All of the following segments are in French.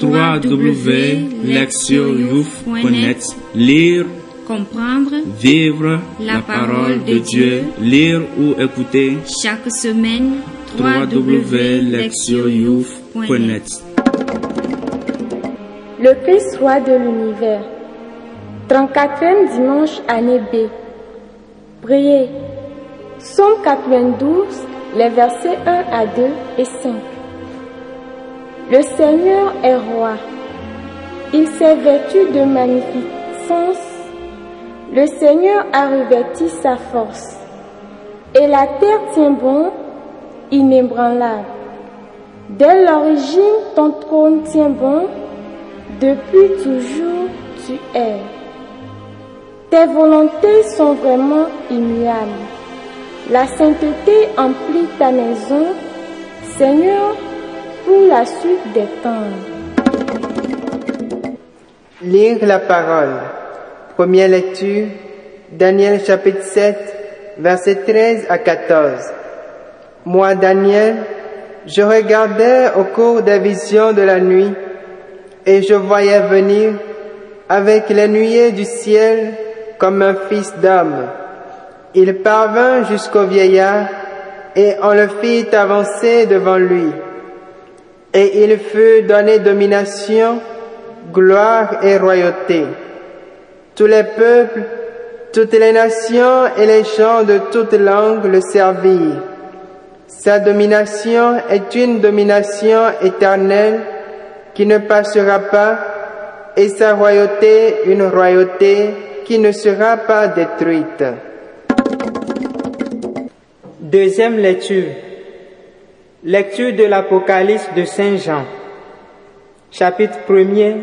www.lectioyouf.net Lire, comprendre, vivre la parole de Dieu, lire ou écouter chaque semaine www.lectioyouf.net Le Christ roi de l'univers. 34e dimanche année B. Priez. Somme 92, les versets 1 à 2 et 5. Le Seigneur est roi. Il s'est vêtu de magnificence. Le Seigneur a revêti sa force. Et la terre tient bon, inébranlable. Dès l'origine, ton trône tient bon. Depuis toujours, tu es. Tes volontés sont vraiment immuables. La sainteté emplit ta maison, Seigneur, pour la suite des temps. Lire la parole. Première lecture, Daniel chapitre 7, versets 13 à 14. Moi, Daniel, je regardais au cours des visions de la nuit, et je voyais venir avec les nuées du ciel comme un fils d'homme. Il parvint jusqu'au vieillard et on le fit avancer devant lui. Et il fut donné domination, gloire et royauté. Tous les peuples, toutes les nations et les gens de toutes langues le servirent. Sa domination est une domination éternelle qui ne passera pas et sa royauté une royauté qui ne sera pas détruite. Deuxième lecture. Lecture de l'Apocalypse de Saint Jean. Chapitre 1er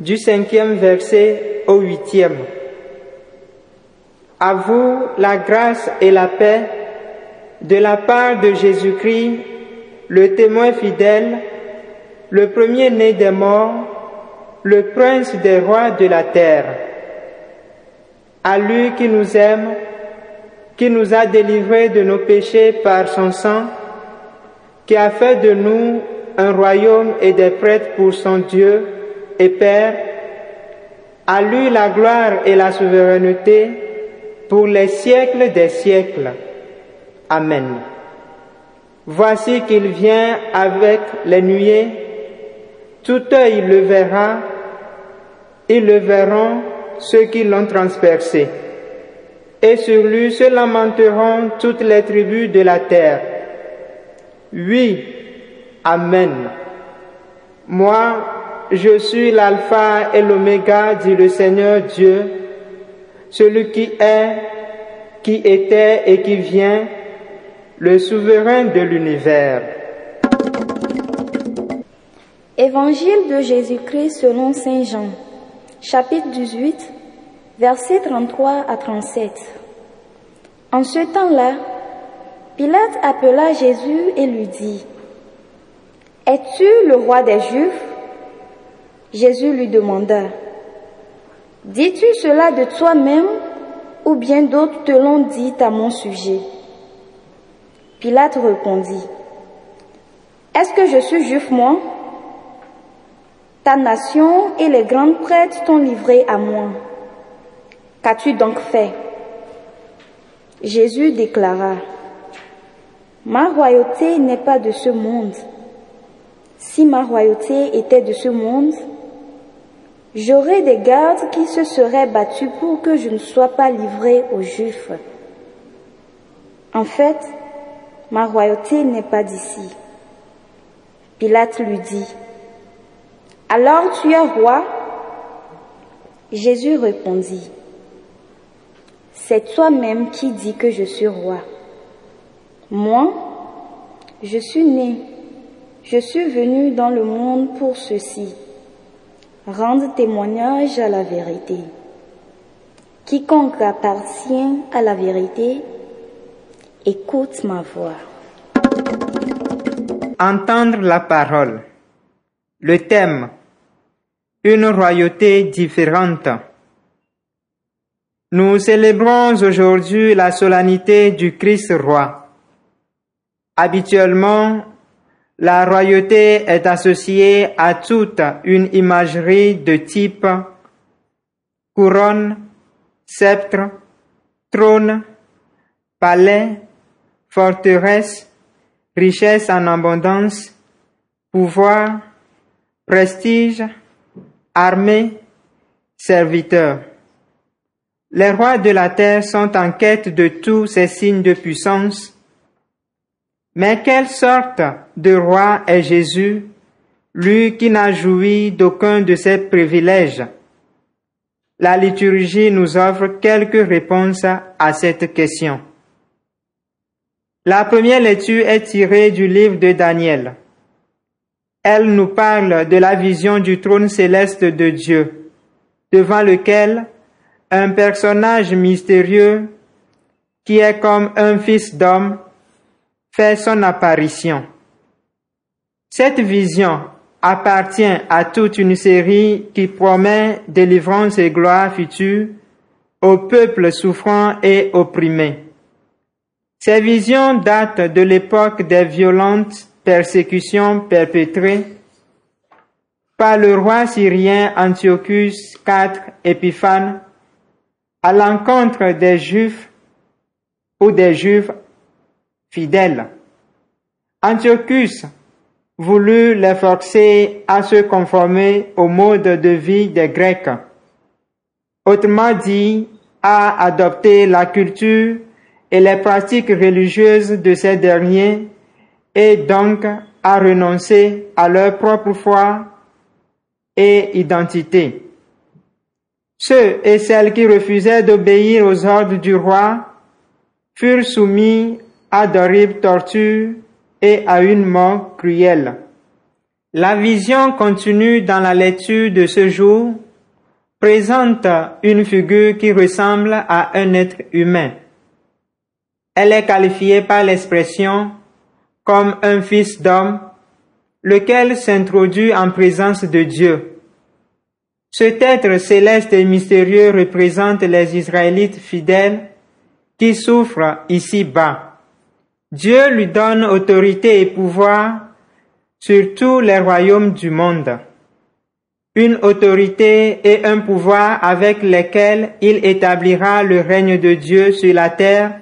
du cinquième verset au huitième. À vous la grâce et la paix de la part de Jésus-Christ, le témoin fidèle, le premier-né des morts, le prince des rois de la terre à lui qui nous aime, qui nous a délivrés de nos péchés par son sang, qui a fait de nous un royaume et des prêtres pour son Dieu et Père, à lui la gloire et la souveraineté pour les siècles des siècles. Amen. Voici qu'il vient avec les nuées, tout œil le verra, ils le verront ceux qui l'ont transpercé. Et sur lui se lamenteront toutes les tribus de la terre. Oui, Amen. Moi, je suis l'alpha et l'oméga, dit le Seigneur Dieu, celui qui est, qui était et qui vient, le souverain de l'univers. Évangile de Jésus-Christ selon Saint Jean chapitre 18, versets 33 à 37. En ce temps-là, Pilate appela Jésus et lui dit, Es-tu le roi des Juifs? Jésus lui demanda, Dis-tu cela de toi-même ou bien d'autres te l'ont dit à mon sujet? Pilate répondit, Est-ce que je suis juif moi? Ta nation et les grandes prêtres t'ont livré à moi. Qu'as-tu donc fait? Jésus déclara, Ma royauté n'est pas de ce monde. Si ma royauté était de ce monde, j'aurais des gardes qui se seraient battus pour que je ne sois pas livré aux Juifs. En fait, ma royauté n'est pas d'ici. Pilate lui dit, alors tu es roi? Jésus répondit, C'est toi-même qui dis que je suis roi. Moi, je suis né, je suis venu dans le monde pour ceci, rendre témoignage à la vérité. Quiconque appartient à la vérité, écoute ma voix. Entendre la parole. Le thème une royauté différente. Nous célébrons aujourd'hui la solennité du Christ roi. Habituellement, La royauté est associée à toute une imagerie de type couronne, sceptre, trône, palais, forteresse, richesse en abondance, pouvoir, prestige, armée, serviteur. Les rois de la terre sont en quête de tous ces signes de puissance. Mais quelle sorte de roi est Jésus, lui qui n'a joui d'aucun de ces privilèges? La liturgie nous offre quelques réponses à cette question. La première lecture est tirée du livre de Daniel. Elle nous parle de la vision du trône céleste de Dieu, devant lequel un personnage mystérieux qui est comme un fils d'homme fait son apparition. Cette vision appartient à toute une série qui promet délivrance et gloire future au peuple souffrant et opprimé. Ces visions datent de l'époque des violentes persécutions perpétrées par le roi syrien Antiochus IV Épiphane à l'encontre des Juifs ou des Juifs fidèles. Antiochus voulut les forcer à se conformer au mode de vie des Grecs. Autrement dit, à adopter la culture et les pratiques religieuses de ces derniers et donc à renoncer à leur propre foi et identité. Ceux et celles qui refusaient d'obéir aux ordres du roi furent soumis à d'horribles tortures et à une mort cruelle. La vision continue dans la lecture de ce jour présente une figure qui ressemble à un être humain. Elle est qualifiée par l'expression comme un fils d'homme, lequel s'introduit en présence de Dieu. Cet être céleste et mystérieux représente les Israélites fidèles qui souffrent ici-bas. Dieu lui donne autorité et pouvoir sur tous les royaumes du monde. Une autorité et un pouvoir avec lesquels il établira le règne de Dieu sur la terre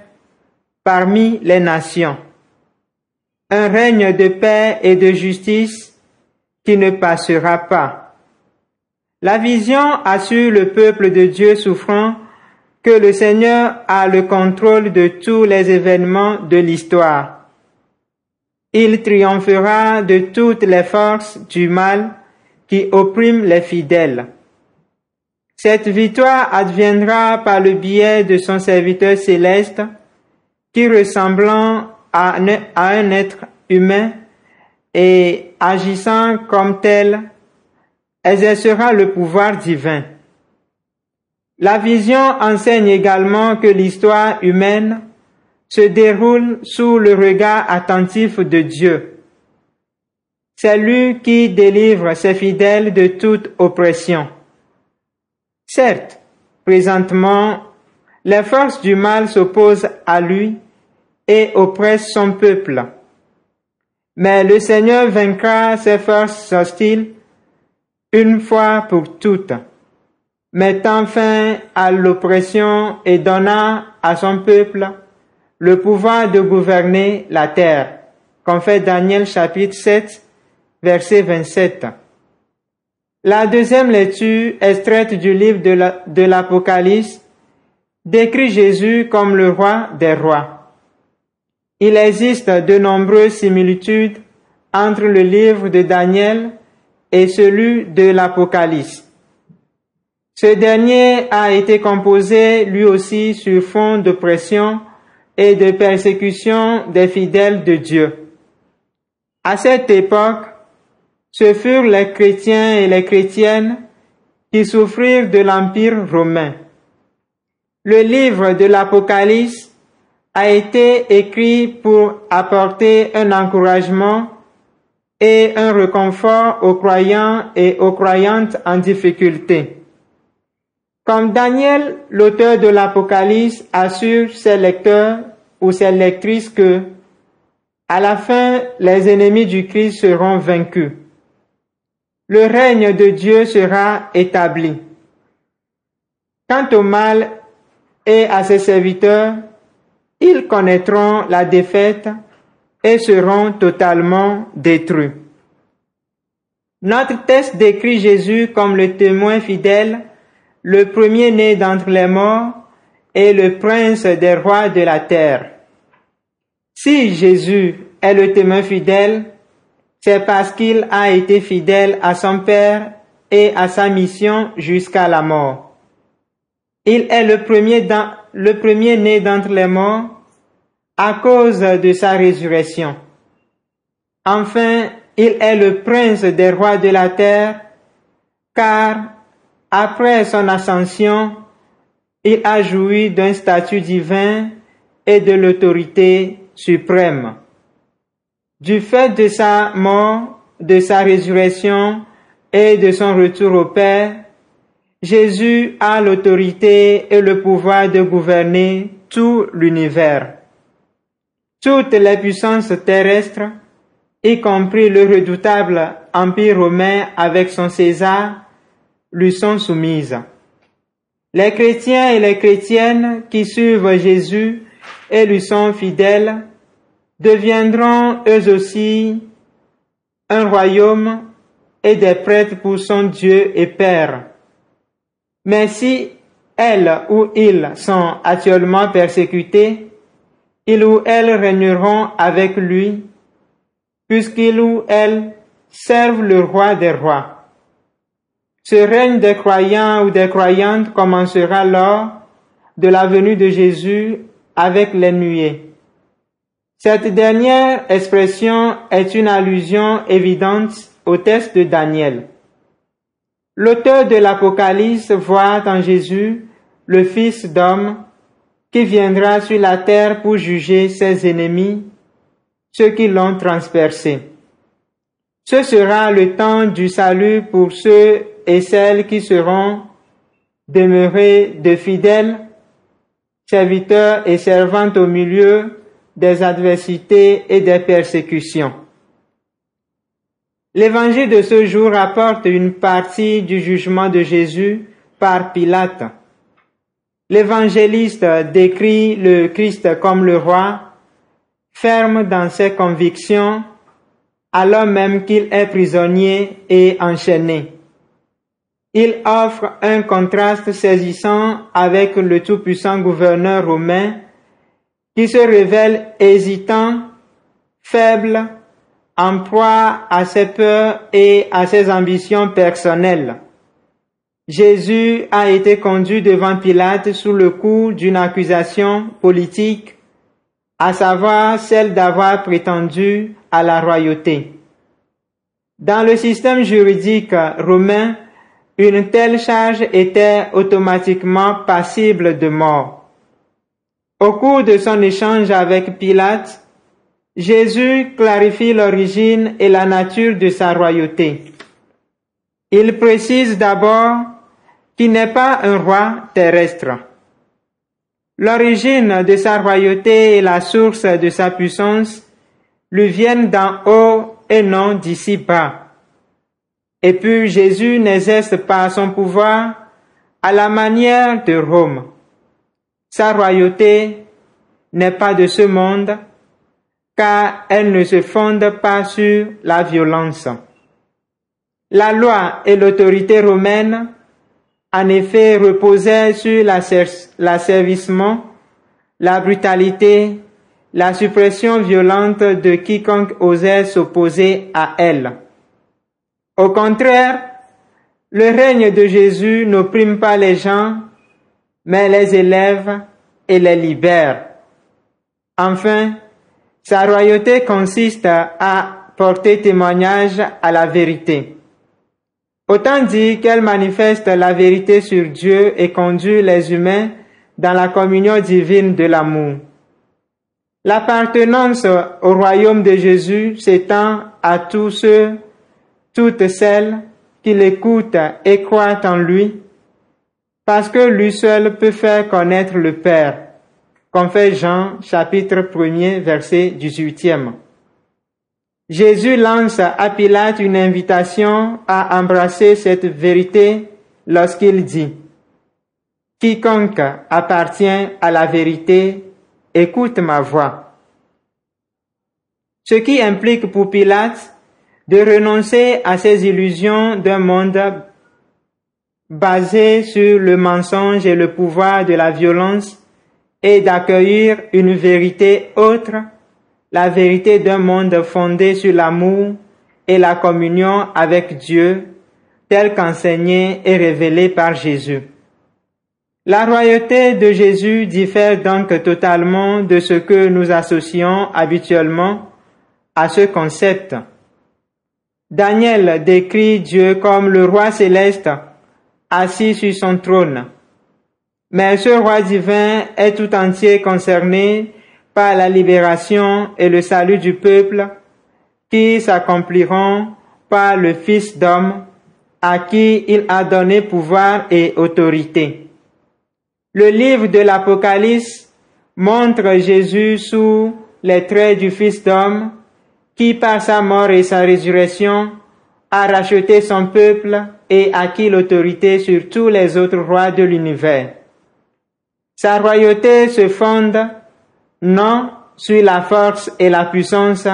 parmi les nations. Un règne de paix et de justice qui ne passera pas. La vision assure le peuple de Dieu souffrant que le Seigneur a le contrôle de tous les événements de l'histoire. Il triomphera de toutes les forces du mal qui oppriment les fidèles. Cette victoire adviendra par le biais de son serviteur céleste qui ressemblant à un être humain et agissant comme tel exercera le pouvoir divin. La vision enseigne également que l'histoire humaine se déroule sous le regard attentif de Dieu. C'est lui qui délivre ses fidèles de toute oppression. Certes, présentement, les forces du mal s'opposent à lui et oppressent son peuple. Mais le Seigneur vaincra ces forces hostiles une fois pour toutes, mettant fin à l'oppression et donnant à son peuple le pouvoir de gouverner la terre, comme fait Daniel chapitre 7, verset 27. La deuxième lecture, extraite du livre de l'Apocalypse, décrit Jésus comme le roi des rois. Il existe de nombreuses similitudes entre le livre de Daniel et celui de l'Apocalypse. Ce dernier a été composé lui aussi sur fond de pression et de persécution des fidèles de Dieu. À cette époque, ce furent les chrétiens et les chrétiennes qui souffrirent de l'Empire romain. Le livre de l'Apocalypse a été écrit pour apporter un encouragement et un réconfort aux croyants et aux croyantes en difficulté. Comme Daniel, l'auteur de l'Apocalypse, assure ses lecteurs ou ses lectrices que, À la fin, les ennemis du Christ seront vaincus. Le règne de Dieu sera établi. Quant au mal et à ses serviteurs, ils connaîtront la défaite et seront totalement détruits. Notre texte décrit Jésus comme le témoin fidèle, le premier-né d'entre les morts et le prince des rois de la terre. Si Jésus est le témoin fidèle, c'est parce qu'il a été fidèle à son Père et à sa mission jusqu'à la mort. Il est le premier né d'entre les morts à cause de sa résurrection. Enfin, il est le prince des rois de la terre, car après son ascension, il a joui d'un statut divin et de l'autorité suprême. Du fait de sa mort, de sa résurrection et de son retour au Père, Jésus a l'autorité et le pouvoir de gouverner tout l'univers. Toutes les puissances terrestres, y compris le redoutable Empire romain avec son César, lui sont soumises. Les chrétiens et les chrétiennes qui suivent Jésus et lui sont fidèles deviendront eux aussi un royaume et des prêtres pour son Dieu et Père. Mais si elles ou ils sont actuellement persécutés, ils ou elles régneront avec lui, puisqu'ils ou elles servent le roi des rois. Ce règne des croyants ou des croyantes commencera lors de la venue de Jésus avec les nuées. Cette dernière expression est une allusion évidente au texte de Daniel. L'auteur de l'Apocalypse voit en Jésus le Fils d'homme qui viendra sur la terre pour juger ses ennemis, ceux qui l'ont transpercé. Ce sera le temps du salut pour ceux et celles qui seront demeurés de fidèles serviteurs et servantes au milieu des adversités et des persécutions. L'évangile de ce jour rapporte une partie du jugement de Jésus par Pilate. L'évangéliste décrit le Christ comme le roi, ferme dans ses convictions, alors même qu'il est prisonnier et enchaîné. Il offre un contraste saisissant avec le tout-puissant gouverneur romain qui se révèle hésitant, faible, en proie à ses peurs et à ses ambitions personnelles. Jésus a été conduit devant Pilate sous le coup d'une accusation politique, à savoir celle d'avoir prétendu à la royauté. Dans le système juridique romain, une telle charge était automatiquement passible de mort. Au cours de son échange avec Pilate, Jésus clarifie l'origine et la nature de sa royauté. Il précise d'abord qu'il n'est pas un roi terrestre. L'origine de sa royauté et la source de sa puissance lui viennent d'en haut et non d'ici bas. Et puis Jésus n'exerce pas son pouvoir à la manière de Rome. Sa royauté n'est pas de ce monde, car elle ne se fonde pas sur la violence. La loi et l'autorité romaine, en effet, reposaient sur l'asservissement, la brutalité, la suppression violente de quiconque osait s'opposer à elle. Au contraire, le règne de Jésus n'opprime pas les gens, mais les élève et les libère. Enfin, sa royauté consiste à porter témoignage à la vérité. Autant dit qu'elle manifeste la vérité sur Dieu et conduit les humains dans la communion divine de l'amour. L'appartenance au royaume de Jésus s'étend à tous ceux, toutes celles qui l'écoutent et croient en lui parce que lui seul peut faire connaître le Père, comme fait Jean chapitre 1er verset 18e. Jésus lance à Pilate une invitation à embrasser cette vérité lorsqu'il dit Quiconque appartient à la vérité, écoute ma voix. Ce qui implique pour Pilate de renoncer à ses illusions d'un monde basé sur le mensonge et le pouvoir de la violence et d'accueillir une vérité autre, la vérité d'un monde fondé sur l'amour et la communion avec Dieu, tel qu'enseigné et révélé par Jésus. La royauté de Jésus diffère donc totalement de ce que nous associons habituellement à ce concept. Daniel décrit Dieu comme le roi céleste assis sur son trône. Mais ce roi divin est tout entier concerné par la libération et le salut du peuple qui s'accompliront par le Fils d'homme à qui il a donné pouvoir et autorité. Le livre de l'Apocalypse montre Jésus sous les traits du Fils d'homme qui par sa mort et sa résurrection a racheté son peuple et acquis l'autorité sur tous les autres rois de l'univers. Sa royauté se fonde non sur la force et la puissance,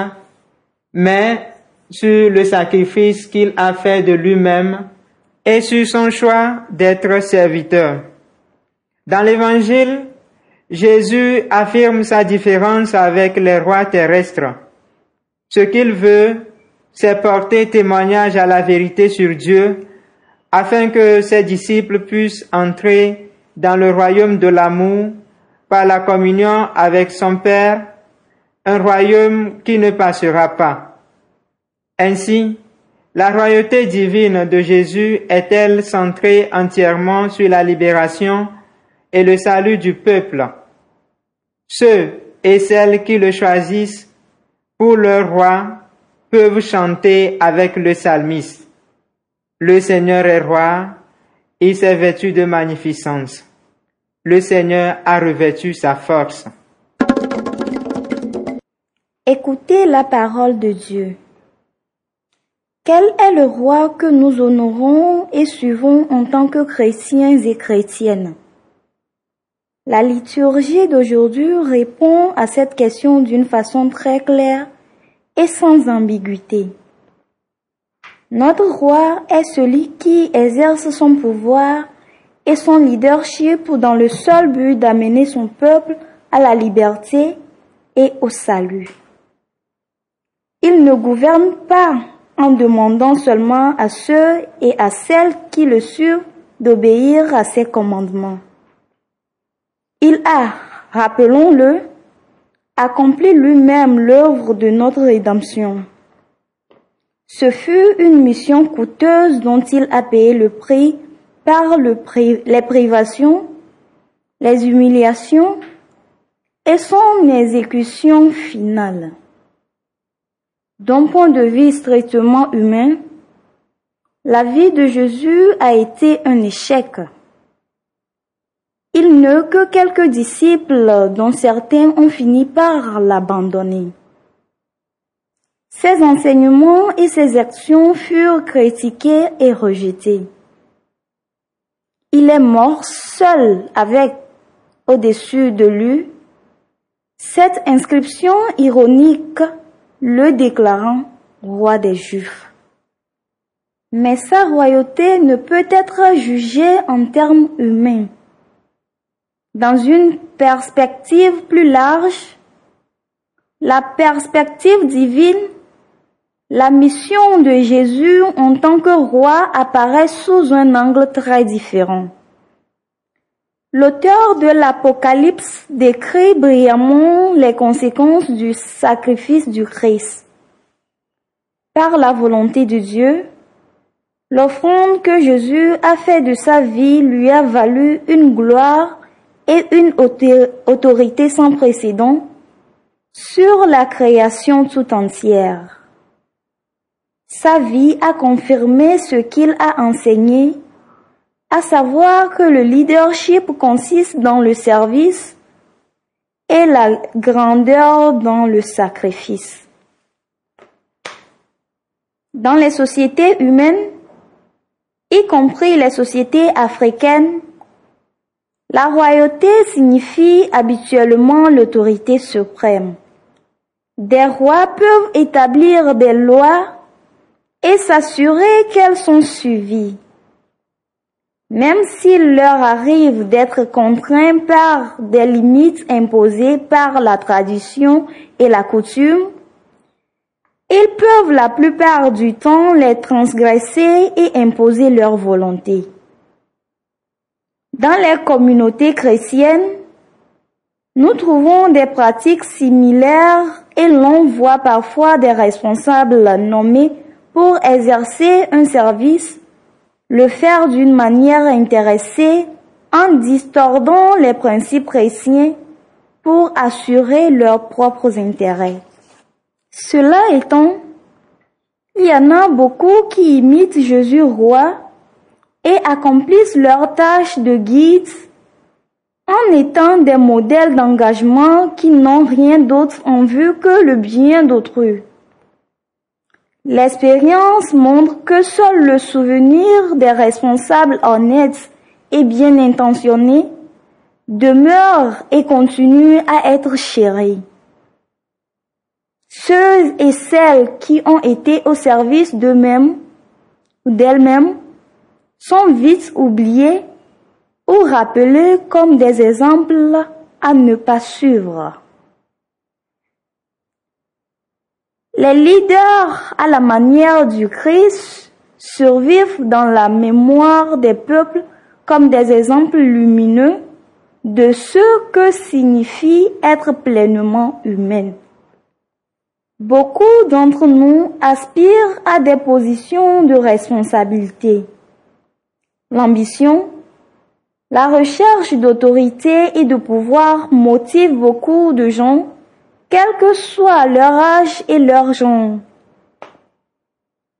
mais sur le sacrifice qu'il a fait de lui-même et sur son choix d'être serviteur. Dans l'Évangile, Jésus affirme sa différence avec les rois terrestres. Ce qu'il veut, c'est porter témoignage à la vérité sur Dieu, afin que ses disciples puissent entrer dans le royaume de l'amour par la communion avec son Père, un royaume qui ne passera pas. Ainsi, la royauté divine de Jésus est-elle centrée entièrement sur la libération et le salut du peuple? Ceux et celles qui le choisissent pour leur roi peuvent chanter avec le psalmiste. Le Seigneur est roi, il s'est vêtu de magnificence. Le Seigneur a revêtu sa force. Écoutez la parole de Dieu. Quel est le roi que nous honorons et suivons en tant que chrétiens et chrétiennes? La liturgie d'aujourd'hui répond à cette question d'une façon très claire et sans ambiguïté. Notre roi est celui qui exerce son pouvoir et son leadership dans le seul but d'amener son peuple à la liberté et au salut. Il ne gouverne pas en demandant seulement à ceux et à celles qui le suivent d'obéir à ses commandements. Il a, rappelons-le, accompli lui-même l'œuvre de notre rédemption. Ce fut une mission coûteuse dont il a payé le prix par les privations, les humiliations et son exécution finale. D'un point de vue strictement humain, la vie de Jésus a été un échec. Il ne que quelques disciples dont certains ont fini par l'abandonner. Ses enseignements et ses actions furent critiqués et rejetés. Il est mort seul avec au-dessus de lui cette inscription ironique le déclarant roi des Juifs. Mais sa royauté ne peut être jugée en termes humains. Dans une perspective plus large, la perspective divine, la mission de Jésus en tant que roi apparaît sous un angle très différent. L'auteur de l'Apocalypse décrit brillamment les conséquences du sacrifice du Christ. Par la volonté de Dieu, l'offrande que Jésus a fait de sa vie lui a valu une gloire et une autorité sans précédent sur la création tout entière. Sa vie a confirmé ce qu'il a enseigné, à savoir que le leadership consiste dans le service et la grandeur dans le sacrifice. Dans les sociétés humaines, y compris les sociétés africaines, la royauté signifie habituellement l'autorité suprême. Des rois peuvent établir des lois et s'assurer qu'elles sont suivies. Même s'il leur arrive d'être contraints par des limites imposées par la tradition et la coutume, ils peuvent la plupart du temps les transgresser et imposer leur volonté. Dans les communautés chrétiennes, nous trouvons des pratiques similaires et l'on voit parfois des responsables nommés pour exercer un service, le faire d'une manière intéressée en distordant les principes chrétiens pour assurer leurs propres intérêts. Cela étant, il y en a beaucoup qui imitent Jésus roi et accomplissent leur tâche de guide en étant des modèles d'engagement qui n'ont rien d'autre en vue que le bien d'autrui. L'expérience montre que seul le souvenir des responsables honnêtes et bien intentionnés demeure et continue à être chéri. Ceux et celles qui ont été au service d'eux-mêmes ou d'elles-mêmes sont vite oubliés ou rappelés comme des exemples à ne pas suivre. Les leaders à la manière du Christ survivent dans la mémoire des peuples comme des exemples lumineux de ce que signifie être pleinement humain. Beaucoup d'entre nous aspirent à des positions de responsabilité. L'ambition, la recherche d'autorité et de pouvoir motive beaucoup de gens, quel que soit leur âge et leur genre.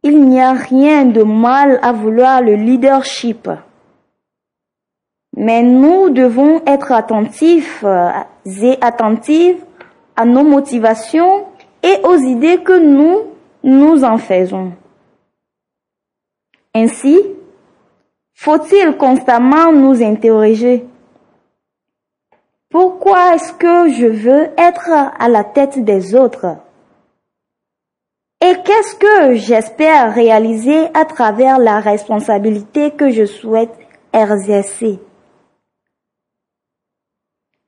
Il n'y a rien de mal à vouloir le leadership. Mais nous devons être attentifs et attentives à nos motivations et aux idées que nous nous en faisons. Ainsi, faut-il constamment nous interroger? Pourquoi est-ce que je veux être à la tête des autres? Et qu'est-ce que j'espère réaliser à travers la responsabilité que je souhaite exercer?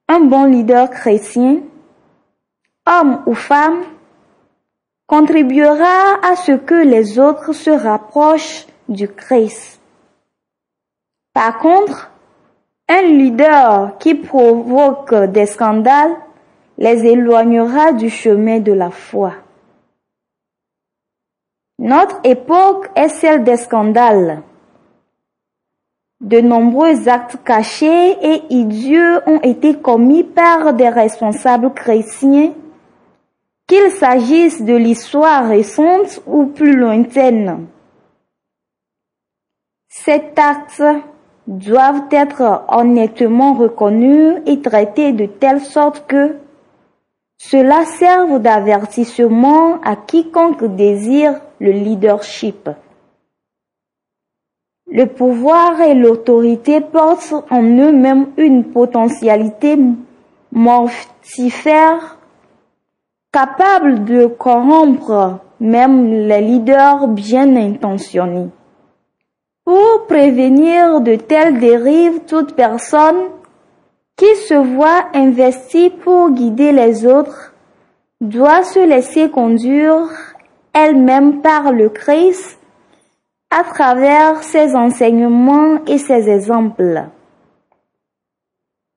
Un bon leader chrétien, homme ou femme, contribuera à ce que les autres se rapprochent du Christ. Par contre, un leader qui provoque des scandales les éloignera du chemin de la foi. Notre époque est celle des scandales. De nombreux actes cachés et idieux ont été commis par des responsables chrétiens qu'il s'agisse de l'histoire récente ou plus lointaine. Ces actes doivent être honnêtement reconnus et traités de telle sorte que cela serve d'avertissement à quiconque désire le leadership. Le pouvoir et l'autorité portent en eux-mêmes une potentialité mortifère capable de corrompre même les leaders bien intentionnés. Pour prévenir de telles dérives, toute personne qui se voit investie pour guider les autres doit se laisser conduire elle-même par le Christ à travers ses enseignements et ses exemples.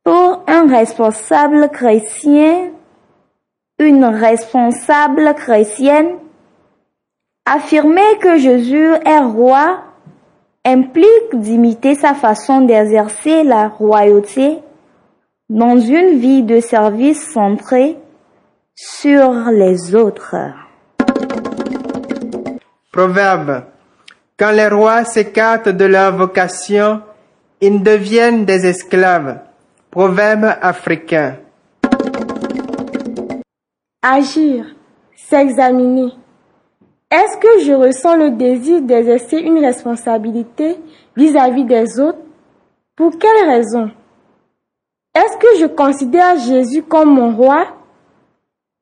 Pour un responsable chrétien, une responsable chrétienne, affirmer que Jésus est roi implique d'imiter sa façon d'exercer la royauté dans une vie de service centrée sur les autres. Proverbe. Quand les rois s'écartent de leur vocation, ils deviennent des esclaves. Proverbe africain. Agir, s'examiner. Est-ce que je ressens le désir d'exercer une responsabilité vis-à-vis des autres? Pour quelle raison? Est-ce que je considère Jésus comme mon roi?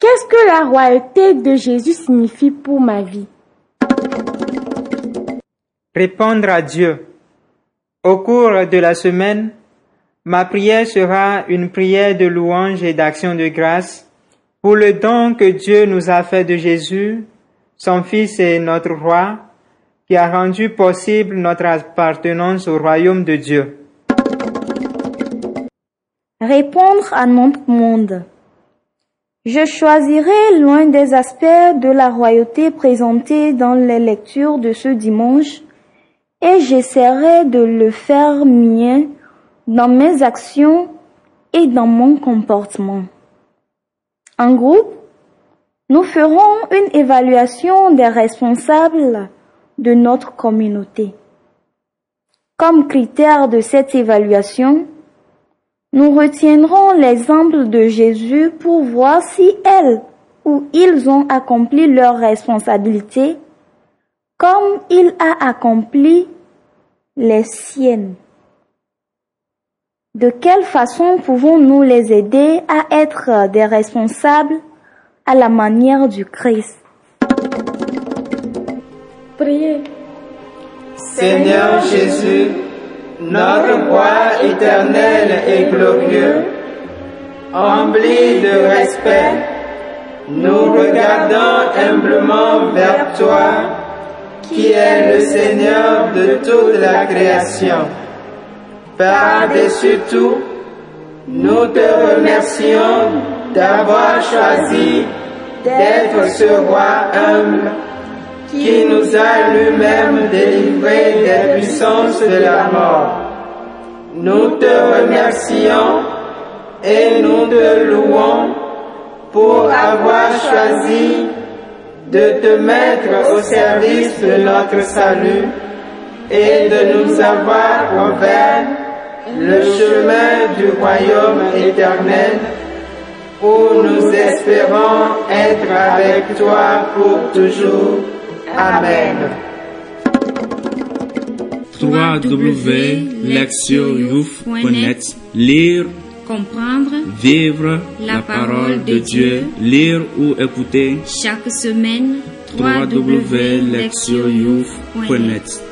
Qu'est-ce que la royauté de Jésus signifie pour ma vie? Répondre à Dieu. Au cours de la semaine, ma prière sera une prière de louange et d'action de grâce pour le don que Dieu nous a fait de Jésus, son Fils et notre Roi, qui a rendu possible notre appartenance au royaume de Dieu. Répondre à notre monde. Je choisirai l'un des aspects de la royauté présentés dans les lectures de ce dimanche et j'essaierai de le faire mien dans mes actions et dans mon comportement. En groupe, nous ferons une évaluation des responsables de notre communauté. Comme critère de cette évaluation, nous retiendrons l'exemple de Jésus pour voir si elles ou ils ont accompli leurs responsabilités comme il a accompli les siennes. De quelle façon pouvons-nous les aider à être des responsables à la manière du Christ Priez. Seigneur Jésus, notre roi éternel et glorieux, empli de respect, nous regardons humblement vers toi, qui es le Seigneur de toute la création. Par-dessus tout, nous te remercions d'avoir choisi d'être ce roi humble qui nous a lui-même délivrés des puissances de la mort. Nous te remercions et nous te louons pour avoir choisi de te mettre au service de notre salut et de nous avoir ouvert le chemin du royaume éternel où nous espérons être avec toi pour toujours. Amen. www.lectioyouf.net Lire, comprendre, vivre la parole de Dieu, lire ou écouter chaque semaine www.lectioyouf.net